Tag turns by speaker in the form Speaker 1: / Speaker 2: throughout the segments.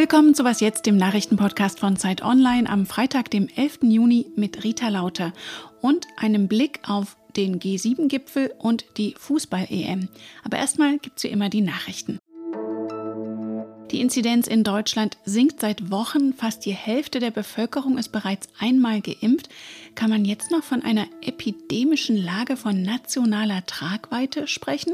Speaker 1: Willkommen zu Was Jetzt, dem Nachrichtenpodcast von Zeit Online am Freitag, dem 11. Juni mit Rita Lauter und einem Blick auf den G7-Gipfel und die Fußball-EM. Aber erstmal gibt es wie immer die Nachrichten. Die Inzidenz in Deutschland sinkt seit Wochen. Fast die Hälfte der Bevölkerung ist bereits einmal geimpft. Kann man jetzt noch von einer epidemischen Lage von nationaler Tragweite sprechen?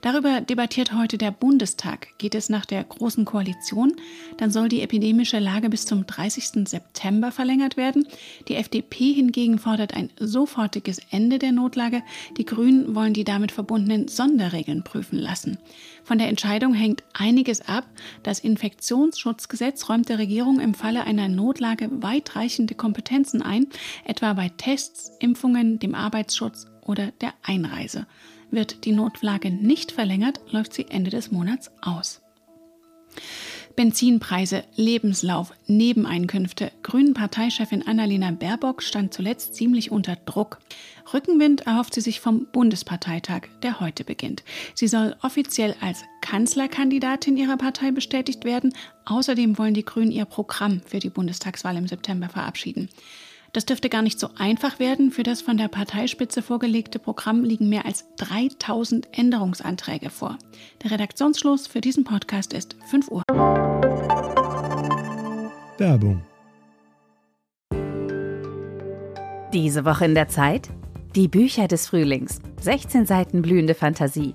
Speaker 1: Darüber debattiert heute der Bundestag. Geht es nach der Großen Koalition? Dann soll die epidemische Lage bis zum 30. September verlängert werden. Die FDP hingegen fordert ein sofortiges Ende der Notlage. Die Grünen wollen die damit verbundenen Sonderregeln prüfen lassen. Von der Entscheidung hängt einiges ab. Das Infektionsschutzgesetz räumt der Regierung im Falle einer Notlage weitreichende Kompetenzen ein, etwa bei Tests, Impfungen, dem Arbeitsschutz oder der Einreise. Wird die Notlage nicht verlängert, läuft sie Ende des Monats aus. Benzinpreise, Lebenslauf, Nebeneinkünfte. Grünen Parteichefin Annalena Baerbock stand zuletzt ziemlich unter Druck. Rückenwind erhofft sie sich vom Bundesparteitag, der heute beginnt. Sie soll offiziell als Kanzlerkandidatin ihrer Partei bestätigt werden. Außerdem wollen die Grünen ihr Programm für die Bundestagswahl im September verabschieden. Das dürfte gar nicht so einfach werden. Für das von der Parteispitze vorgelegte Programm liegen mehr als 3000 Änderungsanträge vor. Der Redaktionsschluss für diesen Podcast ist 5 Uhr.
Speaker 2: Werbung.
Speaker 3: Diese Woche in der Zeit? Die Bücher des Frühlings. 16 Seiten blühende Fantasie.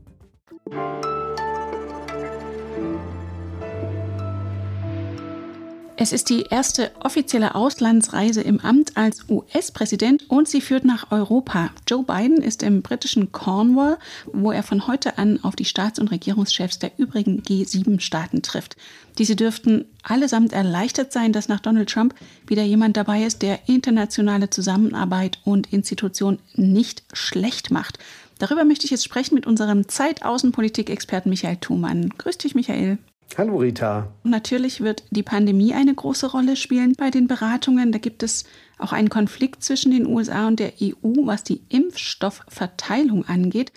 Speaker 1: Es ist die erste offizielle Auslandsreise im Amt als US-Präsident und sie führt nach Europa. Joe Biden ist im britischen Cornwall, wo er von heute an auf die Staats- und Regierungschefs der übrigen G7-Staaten trifft. Diese dürften allesamt erleichtert sein, dass nach Donald Trump wieder jemand dabei ist, der internationale Zusammenarbeit und Institution nicht schlecht macht. Darüber möchte ich jetzt sprechen mit unserem Zeitaußenpolitik-Experten Michael Thumann. Grüß dich, Michael.
Speaker 4: Hallo Rita.
Speaker 1: Natürlich wird die Pandemie eine große Rolle spielen bei den Beratungen. Da gibt es auch einen Konflikt zwischen den USA und der EU, was die Impfstoffverteilung angeht.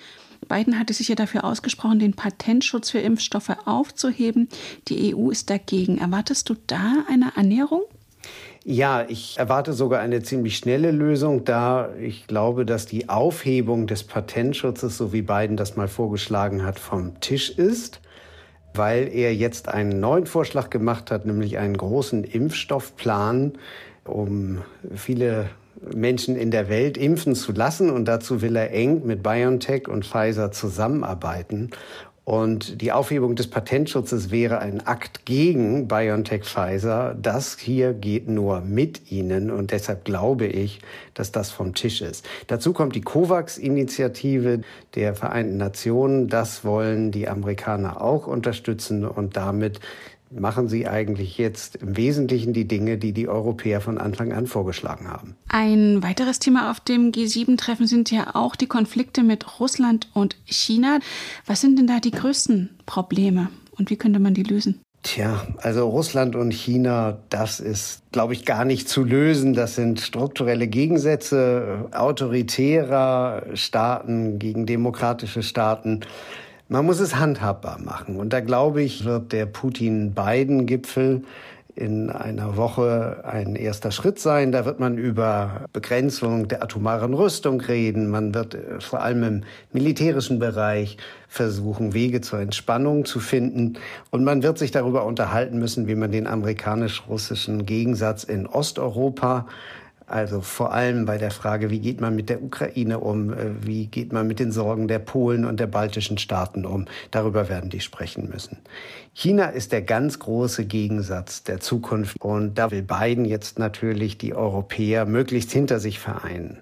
Speaker 1: Biden hatte sich ja dafür ausgesprochen, den Patentschutz für Impfstoffe aufzuheben. Die EU ist dagegen. Erwartest du da eine Annäherung?
Speaker 4: Ja, ich erwarte sogar eine ziemlich schnelle Lösung, da ich glaube, dass die Aufhebung des Patentschutzes, so wie Biden das mal vorgeschlagen hat, vom Tisch ist weil er jetzt einen neuen Vorschlag gemacht hat, nämlich einen großen Impfstoffplan, um viele Menschen in der Welt impfen zu lassen. Und dazu will er eng mit BioNTech und Pfizer zusammenarbeiten. Und die Aufhebung des Patentschutzes wäre ein Akt gegen BioNTech Pfizer. Das hier geht nur mit ihnen und deshalb glaube ich, dass das vom Tisch ist. Dazu kommt die COVAX-Initiative der Vereinten Nationen. Das wollen die Amerikaner auch unterstützen und damit machen Sie eigentlich jetzt im Wesentlichen die Dinge, die die Europäer von Anfang an vorgeschlagen haben.
Speaker 1: Ein weiteres Thema auf dem G7-Treffen sind ja auch die Konflikte mit Russland und China. Was sind denn da die größten Probleme und wie könnte man die lösen?
Speaker 4: Tja, also Russland und China, das ist, glaube ich, gar nicht zu lösen. Das sind strukturelle Gegensätze autoritärer Staaten gegen demokratische Staaten. Man muss es handhabbar machen. Und da glaube ich, wird der Putin-Biden-Gipfel in einer Woche ein erster Schritt sein. Da wird man über Begrenzung der atomaren Rüstung reden. Man wird äh, vor allem im militärischen Bereich versuchen, Wege zur Entspannung zu finden. Und man wird sich darüber unterhalten müssen, wie man den amerikanisch-russischen Gegensatz in Osteuropa also vor allem bei der Frage, wie geht man mit der Ukraine um, äh, wie geht man mit den Sorgen der Polen und der baltischen Staaten um. Darüber werden die sprechen müssen. China ist der ganz große Gegensatz der Zukunft und da will Biden jetzt natürlich die Europäer möglichst hinter sich vereinen.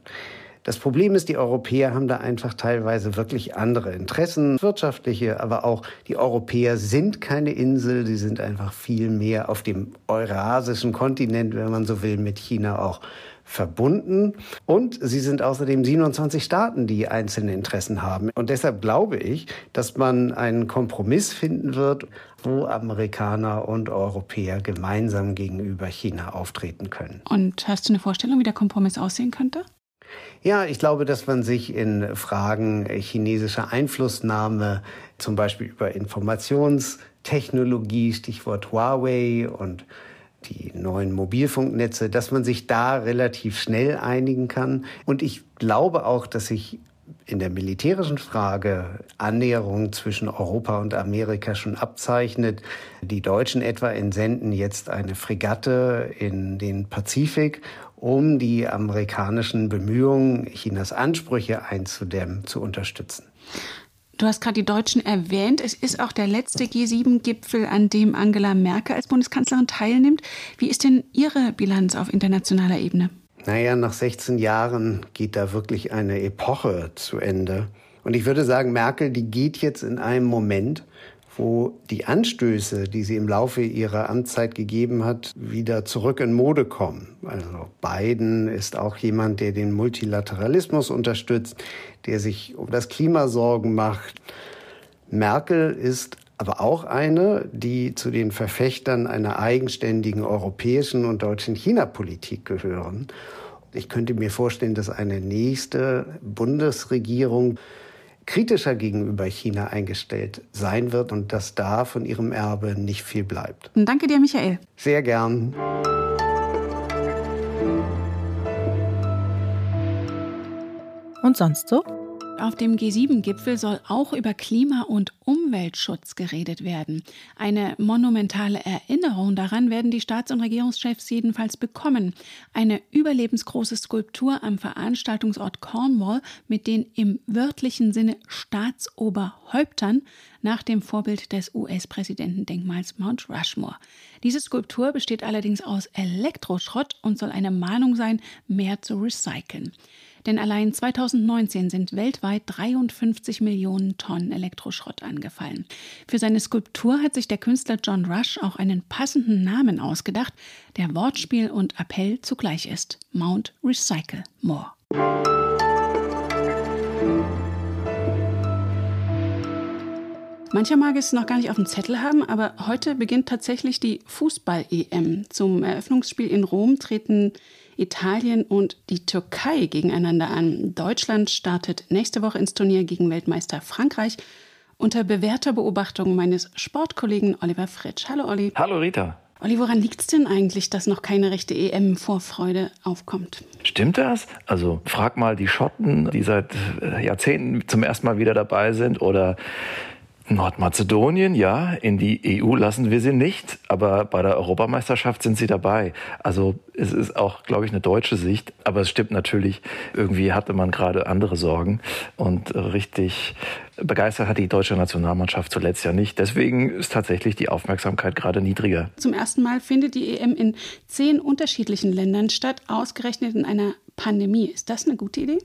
Speaker 4: Das Problem ist, die Europäer haben da einfach teilweise wirklich andere Interessen, wirtschaftliche, aber auch die Europäer sind keine Insel, sie sind einfach viel mehr auf dem eurasischen Kontinent, wenn man so will, mit China auch verbunden. Und sie sind außerdem 27 Staaten, die einzelne Interessen haben. Und deshalb glaube ich, dass man einen Kompromiss finden wird, wo Amerikaner und Europäer gemeinsam gegenüber China auftreten können.
Speaker 1: Und hast du eine Vorstellung, wie der Kompromiss aussehen könnte?
Speaker 4: Ja, ich glaube, dass man sich in Fragen chinesischer Einflussnahme, zum Beispiel über Informationstechnologie, Stichwort Huawei und die neuen Mobilfunknetze, dass man sich da relativ schnell einigen kann. Und ich glaube auch, dass sich in der militärischen Frage Annäherung zwischen Europa und Amerika schon abzeichnet. Die Deutschen etwa entsenden jetzt eine Fregatte in den Pazifik, um die amerikanischen Bemühungen, Chinas Ansprüche einzudämmen, zu unterstützen.
Speaker 1: Du hast gerade die Deutschen erwähnt. Es ist auch der letzte G7-Gipfel, an dem Angela Merkel als Bundeskanzlerin teilnimmt. Wie ist denn Ihre Bilanz auf internationaler Ebene?
Speaker 4: Naja, nach 16 Jahren geht da wirklich eine Epoche zu Ende. Und ich würde sagen, Merkel, die geht jetzt in einem Moment, wo die Anstöße, die sie im Laufe ihrer Amtszeit gegeben hat, wieder zurück in Mode kommen. Also Biden ist auch jemand, der den Multilateralismus unterstützt, der sich um das Klima Sorgen macht. Merkel ist aber auch eine, die zu den Verfechtern einer eigenständigen europäischen und deutschen China-Politik gehören. Ich könnte mir vorstellen, dass eine nächste Bundesregierung kritischer gegenüber China eingestellt sein wird und dass da von ihrem Erbe nicht viel bleibt.
Speaker 1: Danke dir, Michael.
Speaker 4: Sehr gern.
Speaker 1: Und sonst so? Auf dem G7-Gipfel soll auch über Klima- und Umweltschutz geredet werden. Eine monumentale Erinnerung daran werden die Staats- und Regierungschefs jedenfalls bekommen. Eine überlebensgroße Skulptur am Veranstaltungsort Cornwall mit den im wörtlichen Sinne Staatsoberhäuptern nach dem Vorbild des US-Präsidentendenkmals Mount Rushmore. Diese Skulptur besteht allerdings aus Elektroschrott und soll eine Mahnung sein, mehr zu recyceln. Denn allein 2019 sind weltweit 53 Millionen Tonnen Elektroschrott angefallen. Für seine Skulptur hat sich der Künstler John Rush auch einen passenden Namen ausgedacht, der Wortspiel und Appell zugleich ist. Mount Recycle More. Mancher mag es noch gar nicht auf dem Zettel haben, aber heute beginnt tatsächlich die Fußball-EM. Zum Eröffnungsspiel in Rom treten Italien und die Türkei gegeneinander an. Deutschland startet nächste Woche ins Turnier gegen Weltmeister Frankreich unter bewährter Beobachtung meines Sportkollegen Oliver Fritsch. Hallo Olli.
Speaker 2: Hallo Rita.
Speaker 1: Olli, woran liegt es denn eigentlich, dass noch keine rechte EM-Vorfreude aufkommt?
Speaker 2: Stimmt das? Also frag mal die Schotten, die seit äh, Jahrzehnten zum ersten Mal wieder dabei sind, oder Nordmazedonien, ja, in die EU lassen wir sie nicht, aber bei der Europameisterschaft sind sie dabei. Also es ist auch, glaube ich, eine deutsche Sicht, aber es stimmt natürlich, irgendwie hatte man gerade andere Sorgen und richtig begeistert hat die deutsche Nationalmannschaft zuletzt ja nicht. Deswegen ist tatsächlich die Aufmerksamkeit gerade niedriger.
Speaker 1: Zum ersten Mal findet die EM in zehn unterschiedlichen Ländern statt, ausgerechnet in einer Pandemie. Ist das eine gute Idee?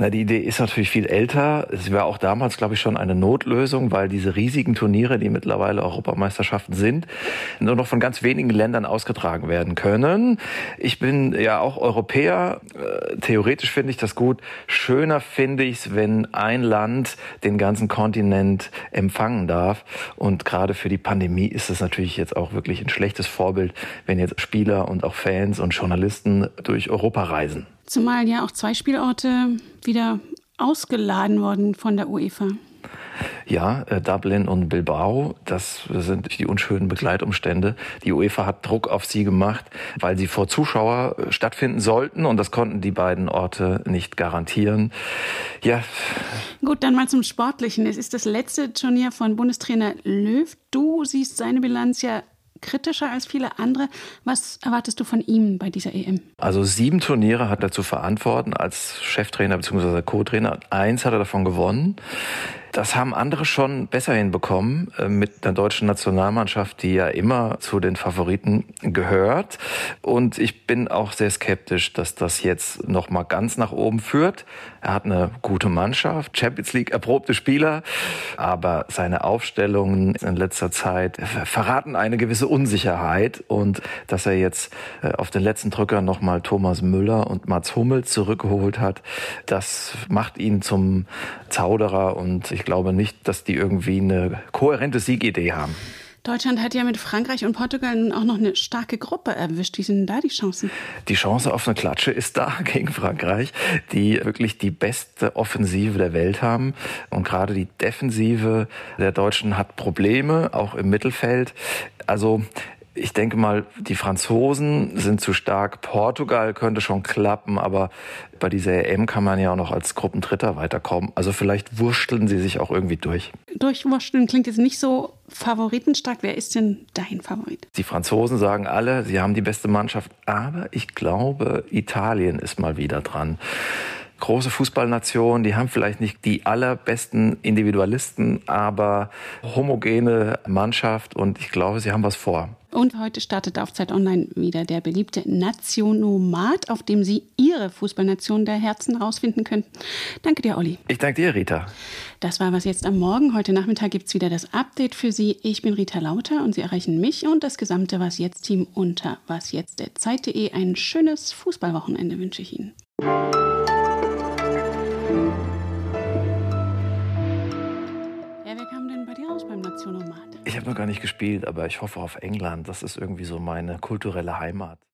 Speaker 2: Na, die Idee ist natürlich viel älter. Es war auch damals, glaube ich, schon eine Notlösung, weil diese riesigen Turniere, die mittlerweile Europameisterschaften sind, nur noch von ganz wenigen Ländern ausgetragen werden können. Ich bin ja auch Europäer. Äh, theoretisch finde ich das gut. Schöner finde ich es, wenn ein Land den ganzen Kontinent empfangen darf. Und gerade für die Pandemie ist es natürlich jetzt auch wirklich ein schlechtes Vorbild, wenn jetzt Spieler und auch Fans und Journalisten durch Europa reisen.
Speaker 1: Zumal ja auch zwei Spielorte wieder ausgeladen wurden von der UEFA.
Speaker 2: Ja, äh, Dublin und Bilbao, das sind die unschönen Begleitumstände. Die UEFA hat Druck auf sie gemacht, weil sie vor Zuschauer äh, stattfinden sollten und das konnten die beiden Orte nicht garantieren. Ja.
Speaker 1: Gut, dann mal zum Sportlichen. Es ist das letzte Turnier von Bundestrainer Löw. Du siehst seine Bilanz ja kritischer als viele andere. Was erwartest du von ihm bei dieser EM?
Speaker 2: Also sieben Turniere hat er zu verantworten als Cheftrainer bzw. Co-Trainer. Eins hat er davon gewonnen. Das haben andere schon besser hinbekommen äh, mit der deutschen Nationalmannschaft, die ja immer zu den Favoriten gehört. Und ich bin auch sehr skeptisch, dass das jetzt noch mal ganz nach oben führt. Er hat eine gute Mannschaft, Champions League erprobte Spieler, aber seine Aufstellungen in letzter Zeit verraten eine gewisse Unsicherheit und dass er jetzt äh, auf den letzten Drücker noch mal Thomas Müller und Mats Hummel zurückgeholt hat, das macht ihn zum Zauderer und ich glaube nicht, dass die irgendwie eine kohärente Siegidee haben.
Speaker 1: Deutschland hat ja mit Frankreich und Portugal auch noch eine starke Gruppe erwischt. Wie sind denn da die Chancen?
Speaker 2: Die Chance auf eine Klatsche ist da gegen Frankreich, die wirklich die beste Offensive der Welt haben. Und gerade die Defensive der Deutschen hat Probleme, auch im Mittelfeld. Also ich denke mal, die Franzosen sind zu stark. Portugal könnte schon klappen, aber bei dieser EM kann man ja auch noch als Gruppendritter weiterkommen. Also vielleicht wursteln sie sich auch irgendwie durch.
Speaker 1: Durchwursteln klingt jetzt nicht so favoritenstark. Wer ist denn dein Favorit?
Speaker 2: Die Franzosen sagen alle, sie haben die beste Mannschaft, aber ich glaube, Italien ist mal wieder dran große Fußballnation, die haben vielleicht nicht die allerbesten Individualisten, aber homogene Mannschaft und ich glaube, sie haben was vor.
Speaker 1: Und heute startet auf Zeit Online wieder der beliebte Nationomat, auf dem Sie Ihre Fußballnation der Herzen rausfinden können. Danke dir, Olli.
Speaker 2: Ich danke dir, Rita.
Speaker 1: Das war was jetzt am Morgen. Heute Nachmittag gibt es wieder das Update für Sie. Ich bin Rita Lauter und Sie erreichen mich und das gesamte Was jetzt Team unter wasjetzt.zeit.de. Ein schönes Fußballwochenende wünsche ich Ihnen.
Speaker 2: Ich habe noch gar nicht gespielt, aber ich hoffe auf England. Das ist irgendwie so meine kulturelle Heimat.